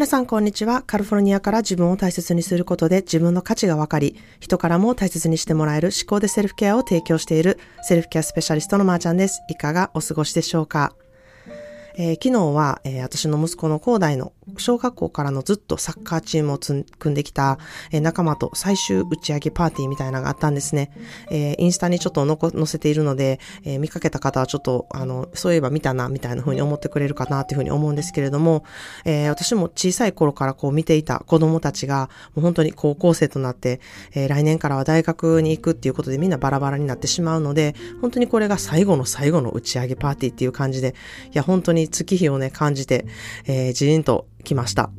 皆さん、こんにちは。カリフォルニアから自分を大切にすることで自分の価値が分かり、人からも大切にしてもらえる思考でセルフケアを提供しているセルフケアスペシャリストのまーちゃんです。いかがお過ごしでしょうか？えー、昨日は、えー、私の息子の高大の小学校からのずっとサッカーチームを組んできた、え、仲間と最終打ち上げパーティーみたいなのがあったんですね。えインスタにちょっと載せているので、え見かけた方はちょっと、あの、そういえば見たな、みたいな風に思ってくれるかなっていう風に思うんですけれども、え私も小さい頃からこう見ていた子供たちが、もう本当に高校生となって、え来年からは大学に行くっていうことでみんなバラバラになってしまうので、本当にこれが最後の最後の打ち上げパーティーっていう感じで、いや、本当に月日をね、感じて、えー、じーんと来ました。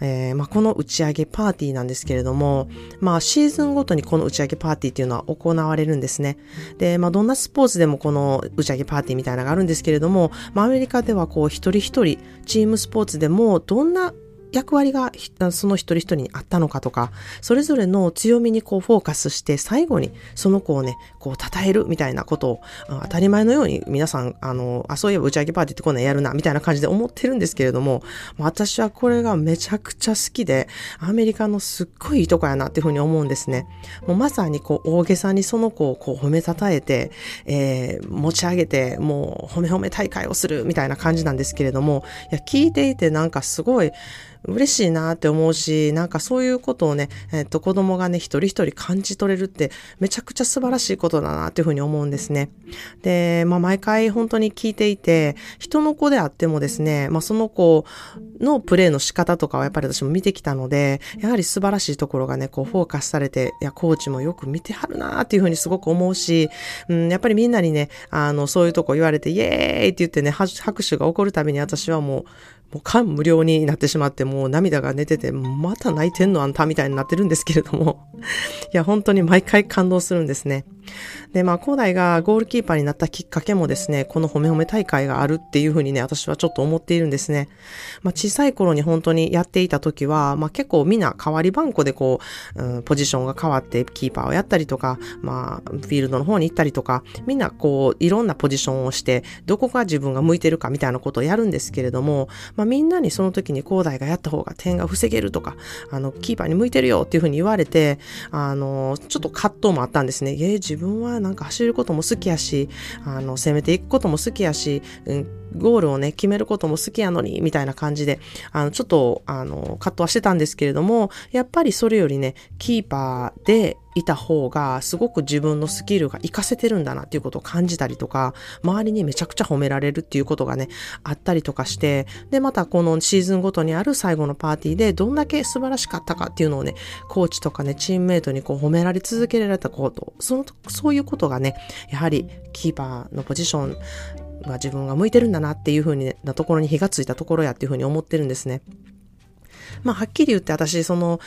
えー、まあ、この打ち上げパーティーなんですけれども、まあ、シーズンごとにこの打ち上げパーティーっていうのは行われるんですね。で、まあ、どんなスポーツでもこの打ち上げパーティーみたいなのがあるんですけれども、まあ、アメリカではこう、一人一人、チームスポーツでも、どんな役割がその一人一人にあったのかとか、それぞれの強みにこうフォーカスして最後にその子をね、こう称えるみたいなことを当たり前のように皆さん、あの、あ、そういえば打ち上げパーティーってこんなやるな、みたいな感じで思ってるんですけれども、私はこれがめちゃくちゃ好きで、アメリカのすっごいいいとこやなっていうふうに思うんですね。もうまさにこう大げさにその子をこう褒めたたえて、えー、持ち上げて、もう褒め褒め大会をするみたいな感じなんですけれども、いや、聞いていてなんかすごい、嬉しいなって思うし、なんかそういうことをね、えっ、と、子供がね、一人一人感じ取れるって、めちゃくちゃ素晴らしいことだなっていうふうに思うんですね。で、まあ、毎回本当に聞いていて、人の子であってもですね、まあ、その子のプレイの仕方とかはやっぱり私も見てきたので、やはり素晴らしいところがね、こう、フォーカスされて、いや、コーチもよく見てはるなっていうふうにすごく思うし、うん、やっぱりみんなにね、あの、そういうとこ言われて、イエーイって言ってね、拍手が起こるたびに私はもう、もう感無量になってしまって、もう涙が出てて、また泣いてんのあんたみたいになってるんですけれども、いや、本当に毎回感動するんですね。で、まあ、高大がゴールキーパーになったきっかけもですね、この褒め褒め大会があるっていうふうにね、私はちょっと思っているんですね。まあ、小さい頃に本当にやっていた時は、まあ、結構みんな代わり番号でこう、うん、ポジションが変わってキーパーをやったりとか、まあ、フィールドの方に行ったりとか、みんなこう、いろんなポジションをして、どこが自分が向いてるかみたいなことをやるんですけれども、まあ、みんなにその時に高大がやった方が点が防げるとか、あの、キーパーに向いてるよっていうふうに言われて、あの、ちょっと葛藤もあったんですね。えー、自自分はなんか走ることも好きやし、あの、攻めていくことも好きやし、うん、ゴールをね、決めることも好きやのに、みたいな感じで、あの、ちょっと、あの、葛藤はしてたんですけれども、やっぱりそれよりね、キーパーでいた方が、すごく自分のスキルが活かせてるんだなっていうことを感じたりとか、周りにめちゃくちゃ褒められるっていうことがね、あったりとかして、で、またこのシーズンごとにある最後のパーティーで、どんだけ素晴らしかったかっていうのをね、コーチとかね、チームメイトにこう褒められ続けられたこと、その、そういうことがね、やはりキーパーのポジションが自分が向いてるんだなっていうふうになところに火がついたところやっていうふうに思ってるんですね。まあ、はっきり言って私、その、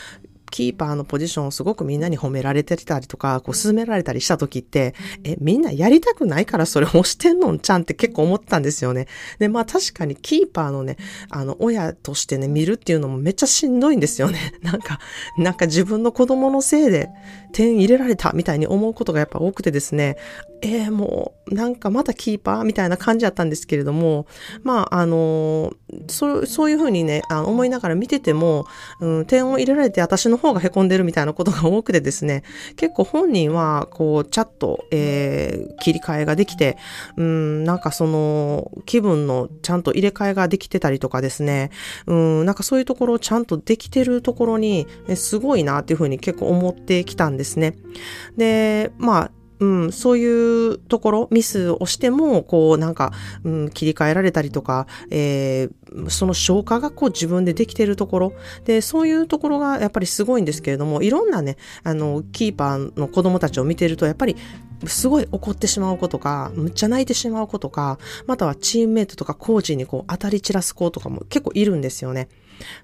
キーパーのポジションをすごくみんなに褒められてたりとか、こう勧められたりした時って、え、みんなやりたくないからそれ押してんのんちゃんって結構思ったんですよね。で、まあ確かにキーパーのね、あの、親としてね、見るっていうのもめっちゃしんどいんですよね。なんか、なんか自分の子供のせいで点入れられたみたいに思うことがやっぱ多くてですね、えー、もう、なんかまたキーパーみたいな感じだったんですけれども、まあ、あの、そう、そういうふうにね、あの思いながら見てても、うん、点を入れられて私の方が凹んでるみたいなことが多くてですね、結構本人は、こう、チャット、えー、切り替えができて、うん、なんかその、気分のちゃんと入れ替えができてたりとかですね、うん、なんかそういうところをちゃんとできてるところに、すごいなっていうふうに結構思ってきたんですね。で、まあ、うん、そういうところ、ミスをしても、こう、なんか、うん、切り替えられたりとか、えー、その消化がこう自分でできてるところ。で、そういうところがやっぱりすごいんですけれども、いろんなね、あの、キーパーの子供たちを見てると、やっぱり、すごい怒ってしまう子とか、むっちゃ泣いてしまう子とか、またはチームメイトとかコーチにこう当たり散らす子とかも結構いるんですよね。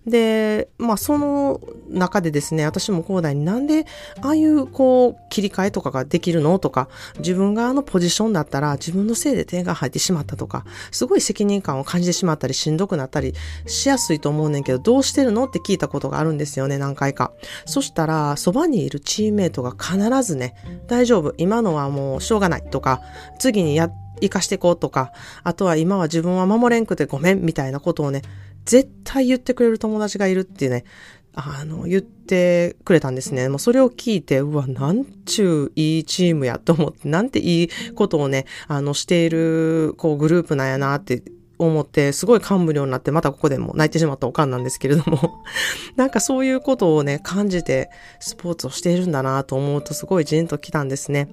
で、まあその中でですね、私も広大になんでああいうこう切り替えとかができるのとか、自分があのポジションだったら自分のせいで点が入ってしまったとか、すごい責任感を感じてしまったりしんどくなったりしやすいと思うねんけど、どうしてるの？って聞いたことがあるんですよね、何回か。そしたら、そばにいるチームメイトが必ずね、大丈夫、今のはもうしょうがないとか、次にや、生かしていこうとか、あとは今は自分は守れんくてごめんみたいなことをね、絶対言ってくれる友達がいるってね、あの、言ってくれたんですね。もうそれを聞いて、うわ、なんちゅういいチームやと思って、なんていいことをね、あの、している、こう、グループなんやなって思って、すごい感無量になって、またここでも泣いてしまったおかんなんですけれども、なんかそういうことをね、感じて、スポーツをしているんだなと思うと、すごいジーンときたんですね。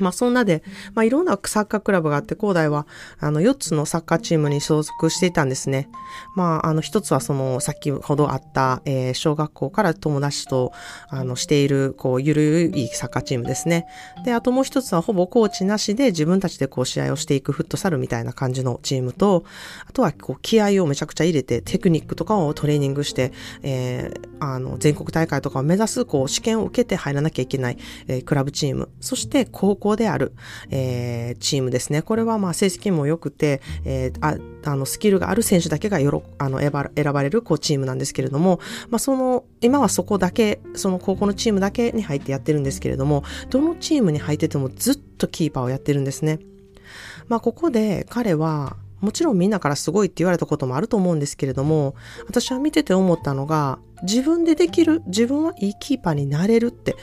まあそんなで、まあいろんなサッカークラブがあって、高大は、あの、4つのサッカーチームに所属していたんですね。まあ、あの、一つはその、先ほどあった、えー、小学校から友達と、あの、している、こう、ゆるいサッカーチームですね。で、あともう一つはほぼコーチなしで自分たちでこう、試合をしていくフットサルみたいな感じのチームと、あとはこう、気合をめちゃくちゃ入れて、テクニックとかをトレーニングして、えー、あの、全国大会とかを目指す、こう、試験を受けて入らなきゃいけない、えー、クラブチーム。そして、高校である、えー、チームですね。これはまあ成績も良くて、えー、ああのスキルがある選手だけがよろあの選ばれるこうチームなんですけれども、まあ、その今はそこだけその高校のチームだけに入ってやってるんですけれどもどのチームに入っててもずっとキーパーをやってるんですね。まあ、ここで彼はもちろんみんなからすごいって言われたこともあると思うんですけれども、私は見てて思ったのが、自分でできる、自分はいいキーパーになれるって、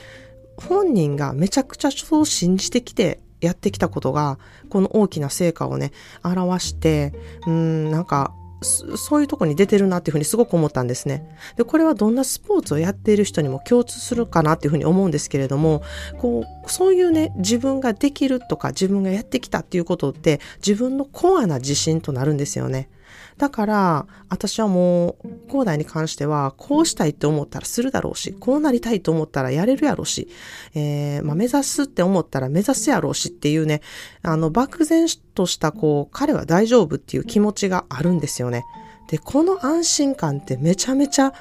本人がめちゃくちゃそう信じてきてやってきたことが、この大きな成果をね、表して、うん、なんか、そういうとこに出てるなっていうふうにすごく思ったんですね。で、これはどんなスポーツをやっている人にも共通するかなっていうふうに思うんですけれども、こう、そういうね、自分ができるとか自分がやってきたっていうことって自分のコアな自信となるんですよね。だから、私はもう、広大に関しては、こうしたいって思ったらするだろうし、こうなりたいと思ったらやれるやろうし、えー、まあ、目指すって思ったら目指すやろうしっていうね、あの、漠然とした、こう、彼は大丈夫っていう気持ちがあるんですよね。で、この安心感ってめちゃめちゃ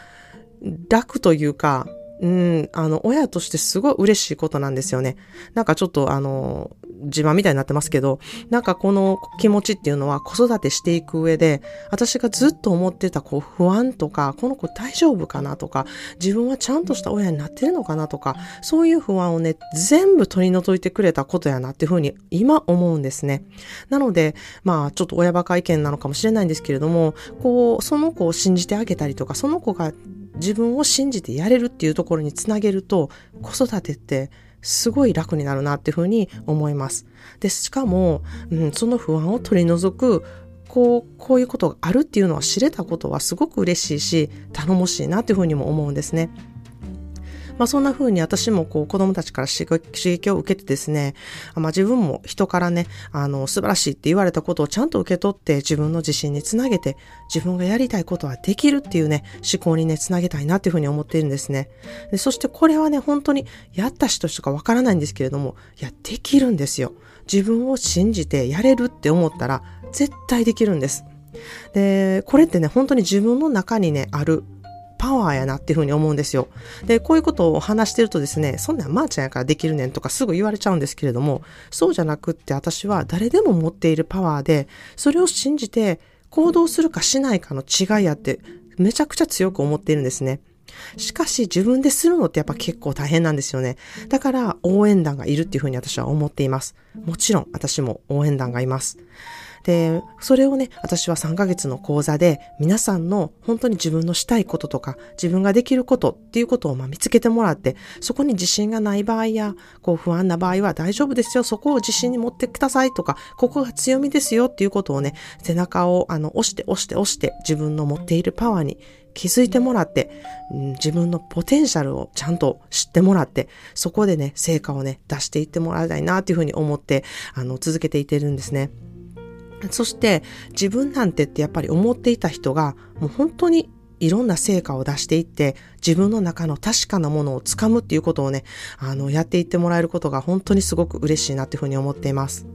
楽というか、うん、あの、親としてすごい嬉しいことなんですよね。なんかちょっとあの、自慢みたいになってますけど、なんかこの気持ちっていうのは子育てしていく上で、私がずっと思ってたこう不安とか、この子大丈夫かなとか、自分はちゃんとした親になってるのかなとか、そういう不安をね、全部取り除いてくれたことやなっていうふうに今思うんですね。なので、まあちょっと親バカ意見なのかもしれないんですけれども、こう、その子を信じてあげたりとか、その子が自分を信じてやれるっていうところにつなげると、子育てってすごい楽になるなっていうふうに思います。で、しかも、うん、その不安を取り除くこう、こういうことがあるっていうのは知れたことはすごく嬉しいし、頼もしいなっていうふうにも思うんですね。まあそんな風に私もこう子供たちから刺激を受けてですね、まあ自分も人からね、あの素晴らしいって言われたことをちゃんと受け取って自分の自信につなげて自分がやりたいことはできるっていうね、思考にね、つなげたいなっていう風に思っているんですね。でそしてこれはね、本当にやった人しかわからないんですけれども、いや、できるんですよ。自分を信じてやれるって思ったら絶対できるんです。で、これってね、本当に自分の中にね、あるパワーやなっていうふうに思うんですよ。で、こういうことを話してるとですね、そんなんまーちゃんやからできるねんとかすぐ言われちゃうんですけれども、そうじゃなくって私は誰でも持っているパワーで、それを信じて行動するかしないかの違いやって、めちゃくちゃ強く思っているんですね。しかし自分でするのってやっぱ結構大変なんですよね。だから応援団がいるっていうふうに私は思っています。もちろん私も応援団がいます。で、それをね、私は3ヶ月の講座で皆さんの本当に自分のしたいこととか、自分ができることっていうことをま見つけてもらって、そこに自信がない場合や、こう不安な場合は大丈夫ですよ、そこを自信に持ってくださいとか、ここが強みですよっていうことをね、背中をあの押して押して押して自分の持っているパワーに気づいてもらって、自分のポテンシャルをちゃんと知ってもらって、そこでね、成果をね、出していってもらいたいなっていうふうに思って、あの、続けていってるんですね。そして自分なんてってやっぱり思っていた人がもう本当にいろんな成果を出していって自分の中の確かなものをつかむっていうことをね、あの、やっていってもらえることが本当にすごく嬉しいなっていうふうに思っています。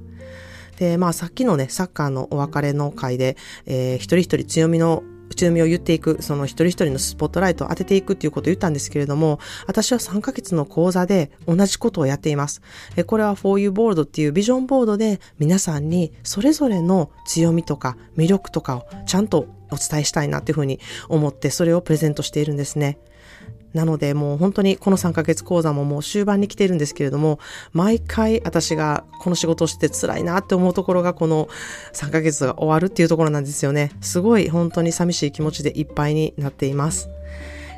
で、まあさっきのね、サッカーのお別れの会で、えー、一人一人強みの内海を言っていく、その一人一人のスポットライトを当てていくっていうことを言ったんですけれども、私は3ヶ月の講座で同じことをやっています。これは For You ボードっていうビジョンボードで皆さんにそれぞれの強みとか魅力とかをちゃんとお伝えしたいなっていうふうに思ってそれをプレゼントしているんですね。なのでもう本当にこの3ヶ月講座ももう終盤に来ているんですけれども、毎回私がこの仕事をして辛いなって思うところがこの3ヶ月が終わるっていうところなんですよね。すごい本当に寂しい気持ちでいっぱいになっています。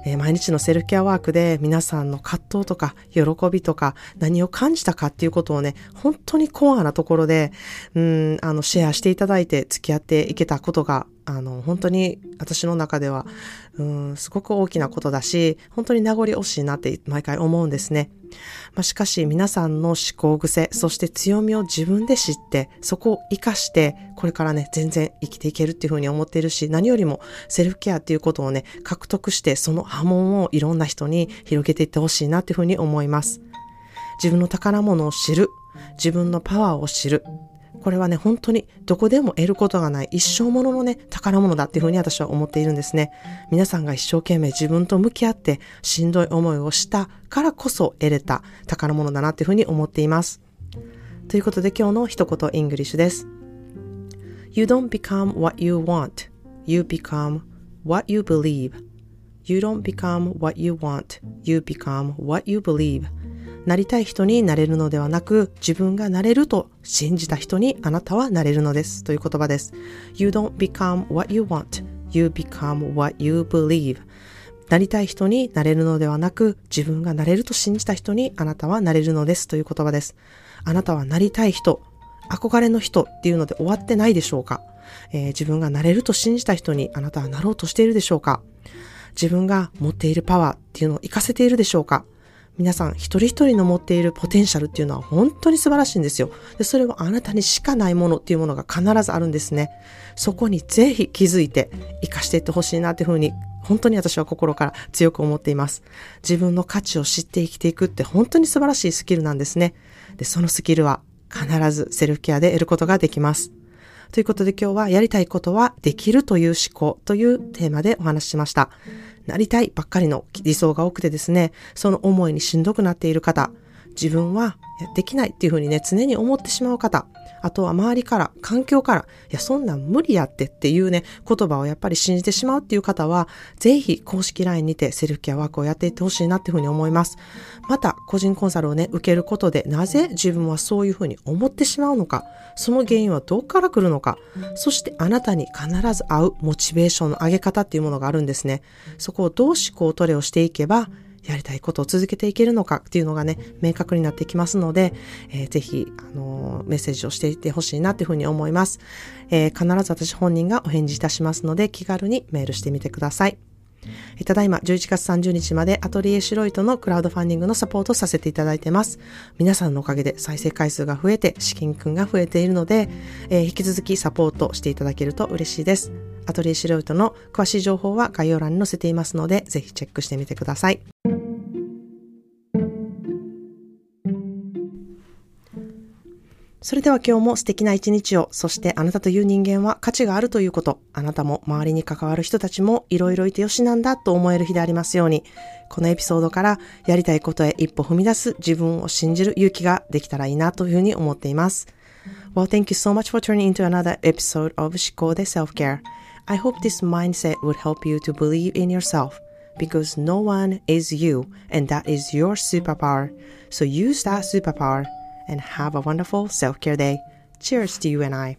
えー、毎日のセルフケアワークで皆さんの葛藤とか喜びとか何を感じたかっていうことをね、本当にコアなところで、うん、あの、シェアしていただいて付き合っていけたことがあの、本当に私の中では、うん、すごく大きなことだし、本当に名残惜しいなって毎回思うんですね。まあ、しかし皆さんの思考癖、そして強みを自分で知って、そこを活かして、これからね、全然生きていけるっていうふうに思っているし、何よりもセルフケアっていうことをね、獲得して、その波紋をいろんな人に広げていってほしいなっていうふうに思います。自分の宝物を知る。自分のパワーを知る。これはね、本当にどこでも得ることがない一生もののね、宝物だっていうふうに私は思っているんですね。皆さんが一生懸命自分と向き合ってしんどい思いをしたからこそ得れた宝物だなっていうふうに思っています。ということで今日の一言 English です。You don't become what you want. You become what you believe. You don't become what you want. You become what you believe. なりたい人になれるのではなく、自分がなれると信じた人にあなたはなれるのです。という言葉です。You don't become what you want. You become what you believe. なりたい人になれるのではなく、自分がなれると信じた人にあなたはなれるのですという言葉です。あなたはなりたい人、憧れの人っていうので終わってないでしょうか、えー、自分がなれると信じた人にあなたはなろうとしているでしょうか自分が持っているパワーっていうのを活かせているでしょうか皆さん一人一人の持っているポテンシャルっていうのは本当に素晴らしいんですよ。で、それはあなたにしかないものっていうものが必ずあるんですね。そこにぜひ気づいて活かしていってほしいなっていうふうに本当に私は心から強く思っています。自分の価値を知って生きていくって本当に素晴らしいスキルなんですね。で、そのスキルは必ずセルフケアで得ることができます。ということで今日はやりたいことはできるという思考というテーマでお話ししました。なりたいばっかりの理想が多くてですね、その思いにしんどくなっている方、自分はできないっていうふうにね、常に思ってしまう方、あとは周りから、環境から、いや、そんなん無理やってっていうね、言葉をやっぱり信じてしまうっていう方は、ぜひ公式 LINE にてセルフケアワークをやっていってほしいなっていうふうに思います。また、個人コンサルをね、受けることで、なぜ自分はそういうふうに思ってしまうのか、その原因はどこから来るのか、そしてあなたに必ず合うモチベーションの上げ方っていうものがあるんですね。そこをどう思考トレをしていけば、やりたいことを続けていけるのかっていうのがね、明確になってきますので、えー、ぜひ、あのー、メッセージをしていってほしいなというふうに思います、えー、必ず私本人がお返事いたしますので、気軽にメールしてみてください。ただいま11月30日までアトリエシロイトのクラウドファンディングのサポートさせていただいてます。皆さんのおかげで再生回数が増えて資金君が増えているので、えー、引き続きサポートしていただけると嬉しいです。アトリエシロイトの詳しい情報は概要欄に載せていますので、ぜひチェックしてみてください。それでは今日も素敵な一日を、そしてあなたという人間は価値があるということ、あなたも周りに関わる人たちもいろいろいてよしなんだと思える日でありますように、このエピソードからやりたいことへ一歩踏み出す自分を信じる勇気ができたらいいなというふうに思っています。Well, thank you so much for turning into another episode of 思考で Self-Care. I hope this mindset would help you to believe in yourself because no one is you and that is your superpower. So use that superpower and have a wonderful self care day. Cheers to you and I.